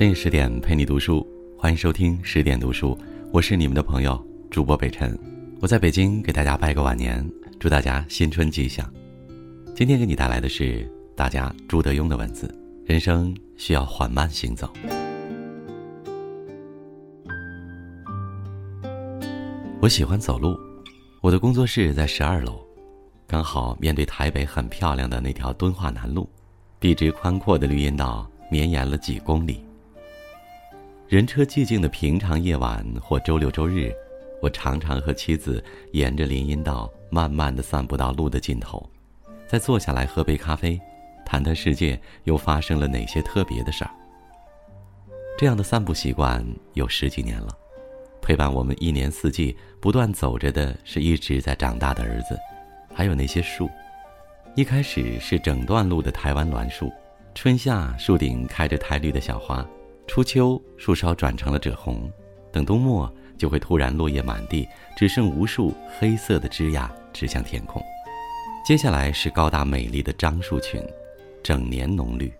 深夜十点陪你读书，欢迎收听十点读书，我是你们的朋友主播北辰。我在北京给大家拜个晚年，祝大家新春吉祥。今天给你带来的是大家朱德庸的文字：人生需要缓慢行走。我喜欢走路，我的工作室在十二楼，刚好面对台北很漂亮的那条敦化南路，笔直宽阔的绿荫道绵延了几公里。人车寂静的平常夜晚或周六周日，我常常和妻子沿着林荫道慢慢的散步到路的尽头，再坐下来喝杯咖啡，谈谈世界又发生了哪些特别的事儿。这样的散步习惯有十几年了。陪伴我们一年四季不断走着的是一直在长大的儿子，还有那些树。一开始是整段路的台湾栾树，春夏树顶开着苔绿的小花，初秋树梢转成了赭红，等冬末就会突然落叶满地，只剩无数黑色的枝桠指向天空。接下来是高大美丽的樟树群，整年浓绿，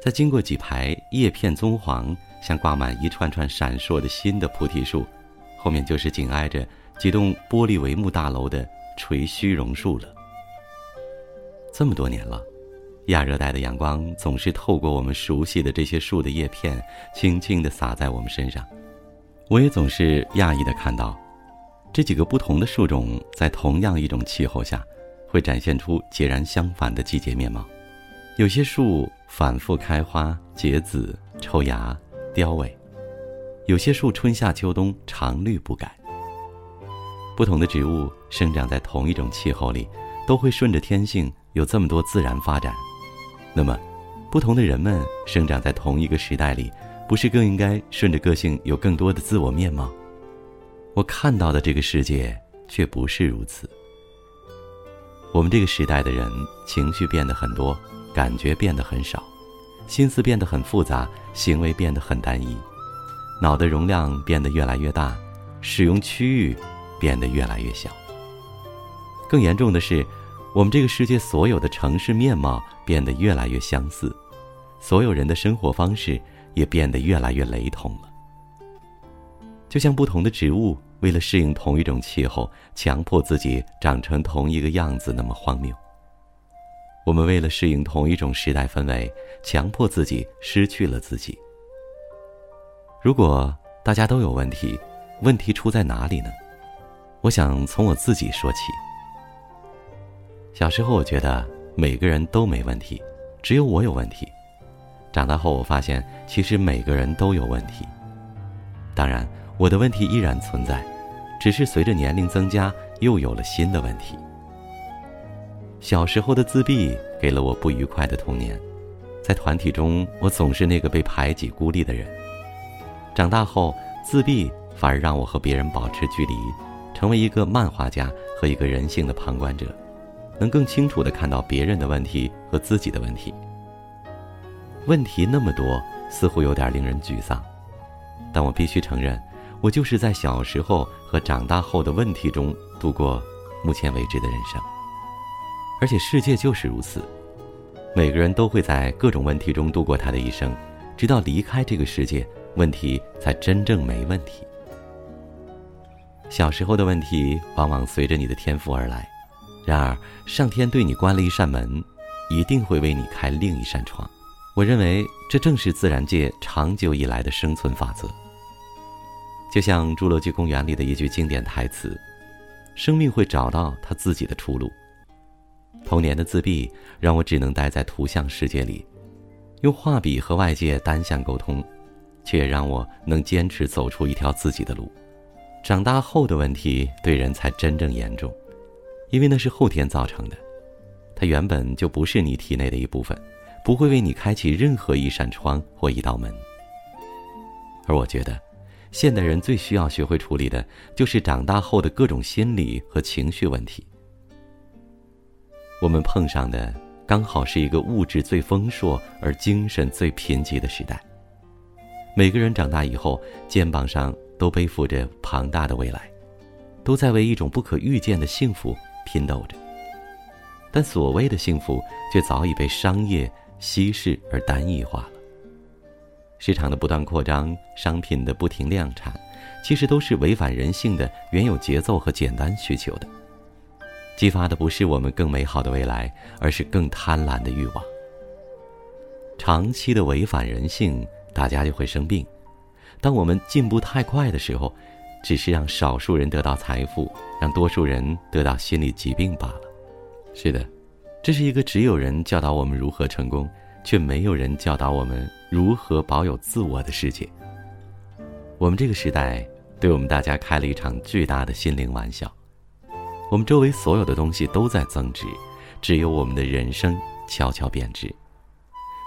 再经过几排叶片棕黄。像挂满一串串闪烁的新的菩提树，后面就是紧挨着几栋玻璃帷幕大楼的垂须榕树了。这么多年了，亚热带的阳光总是透过我们熟悉的这些树的叶片，轻轻地洒在我们身上。我也总是讶异地看到，这几个不同的树种在同样一种气候下，会展现出截然相反的季节面貌。有些树反复开花、结籽、抽芽。凋萎，有些树春夏秋冬常绿不改。不同的植物生长在同一种气候里，都会顺着天性有这么多自然发展。那么，不同的人们生长在同一个时代里，不是更应该顺着个性有更多的自我面貌？我看到的这个世界却不是如此。我们这个时代的人情绪变得很多，感觉变得很少。心思变得很复杂，行为变得很单一，脑的容量变得越来越大，使用区域变得越来越小。更严重的是，我们这个世界所有的城市面貌变得越来越相似，所有人的生活方式也变得越来越雷同了。就像不同的植物为了适应同一种气候，强迫自己长成同一个样子，那么荒谬。我们为了适应同一种时代氛围，强迫自己失去了自己。如果大家都有问题，问题出在哪里呢？我想从我自己说起。小时候，我觉得每个人都没问题，只有我有问题。长大后，我发现其实每个人都有问题。当然，我的问题依然存在，只是随着年龄增加，又有了新的问题。小时候的自闭给了我不愉快的童年，在团体中，我总是那个被排挤、孤立的人。长大后，自闭反而让我和别人保持距离，成为一个漫画家和一个人性的旁观者，能更清楚地看到别人的问题和自己的问题。问题那么多，似乎有点令人沮丧，但我必须承认，我就是在小时候和长大后的问题中度过目前为止的人生。而且世界就是如此，每个人都会在各种问题中度过他的一生，直到离开这个世界，问题才真正没问题。小时候的问题往往随着你的天赋而来，然而上天对你关了一扇门，一定会为你开另一扇窗。我认为这正是自然界长久以来的生存法则。就像《侏罗纪公园》里的一句经典台词：“生命会找到它自己的出路。”童年的自闭让我只能待在图像世界里，用画笔和外界单向沟通，却让我能坚持走出一条自己的路。长大后的问题对人才真正严重，因为那是后天造成的，它原本就不是你体内的一部分，不会为你开启任何一扇窗或一道门。而我觉得，现代人最需要学会处理的就是长大后的各种心理和情绪问题。我们碰上的刚好是一个物质最丰硕而精神最贫瘠的时代。每个人长大以后，肩膀上都背负着庞大的未来，都在为一种不可预见的幸福拼斗着。但所谓的幸福，却早已被商业稀释而单一化了。市场的不断扩张，商品的不停量产，其实都是违反人性的原有节奏和简单需求的。激发的不是我们更美好的未来，而是更贪婪的欲望。长期的违反人性，大家就会生病。当我们进步太快的时候，只是让少数人得到财富，让多数人得到心理疾病罢了。是的，这是一个只有人教导我们如何成功，却没有人教导我们如何保有自我的世界。我们这个时代对我们大家开了一场巨大的心灵玩笑。我们周围所有的东西都在增值，只有我们的人生悄悄贬值。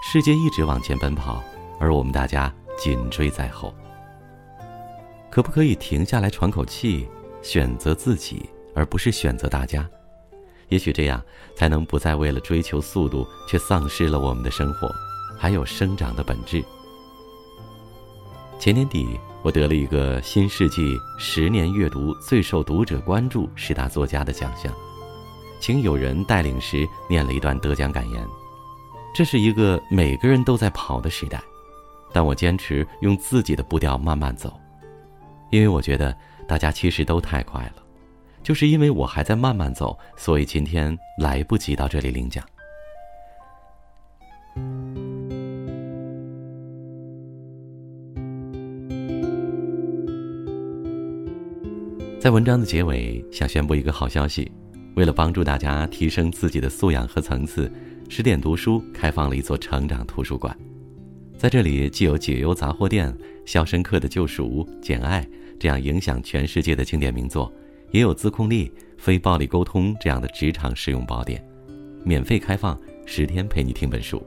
世界一直往前奔跑，而我们大家紧追在后。可不可以停下来喘口气，选择自己，而不是选择大家？也许这样才能不再为了追求速度，却丧失了我们的生活，还有生长的本质。前年底。我得了一个新世纪十年阅读最受读者关注十大作家的奖项，请友人带领时念了一段得奖感言。这是一个每个人都在跑的时代，但我坚持用自己的步调慢慢走，因为我觉得大家其实都太快了，就是因为我还在慢慢走，所以今天来不及到这里领奖。在文章的结尾，想宣布一个好消息：为了帮助大家提升自己的素养和层次，十点读书开放了一座成长图书馆。在这里，既有《解忧杂货店》《肖申克的救赎》《简爱》这样影响全世界的经典名作，也有《自控力》《非暴力沟通》这样的职场实用宝典，免费开放十天陪你听本书。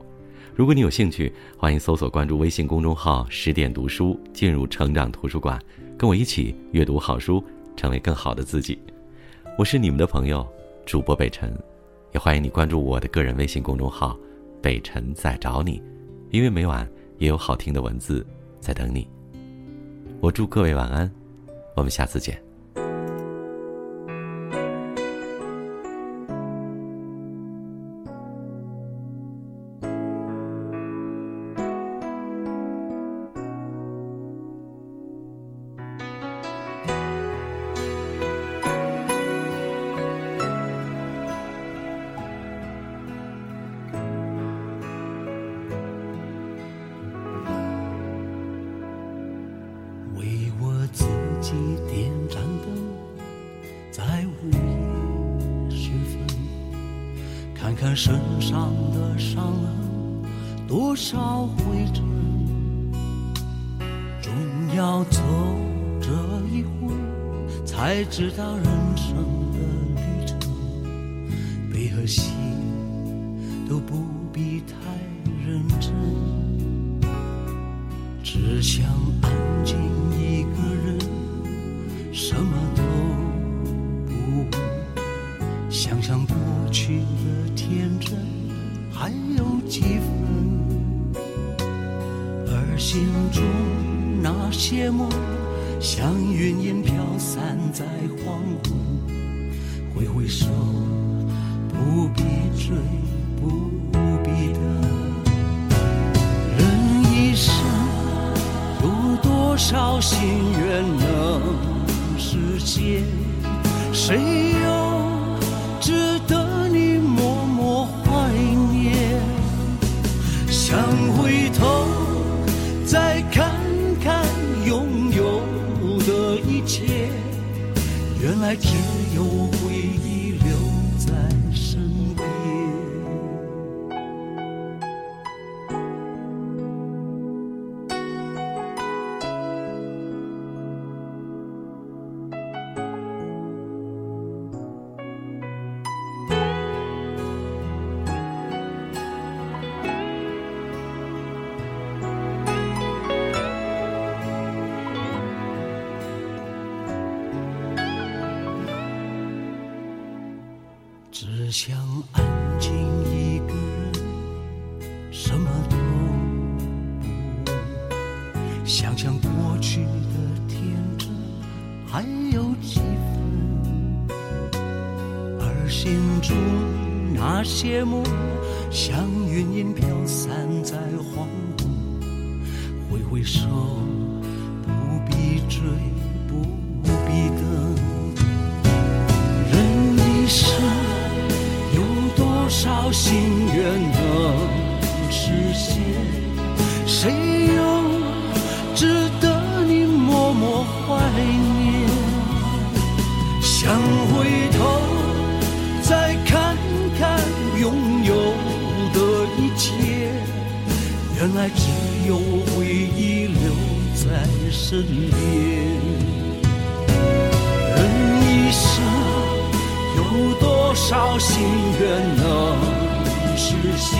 如果你有兴趣，欢迎搜索关注微信公众号“十点读书”，进入成长图书馆，跟我一起阅读好书。成为更好的自己，我是你们的朋友主播北辰，也欢迎你关注我的个人微信公众号“北辰在找你”，因为每晚也有好听的文字在等你。我祝各位晚安，我们下次见。身上的伤痕，多少灰尘，终要走这一回，才知道人生的旅程，悲和喜都不必太认真，只想安静一个人，什么都不问，想想过去。天真还有几分，而心中那些梦，像云烟飘散在黄昏。挥挥手，回头再看看拥有的一切，原来只只想安静一个人，什么都不问，想想过去的天真还有几分，而心中那些梦，像云烟飘散在黄昏，挥挥手，不必追，原来只有回忆留在身边。人一生有多少心愿能实现？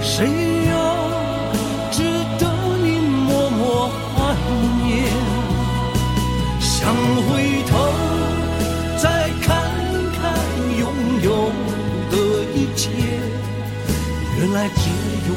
谁又值得你默默怀念？想回头再看看拥有的一切，原来只有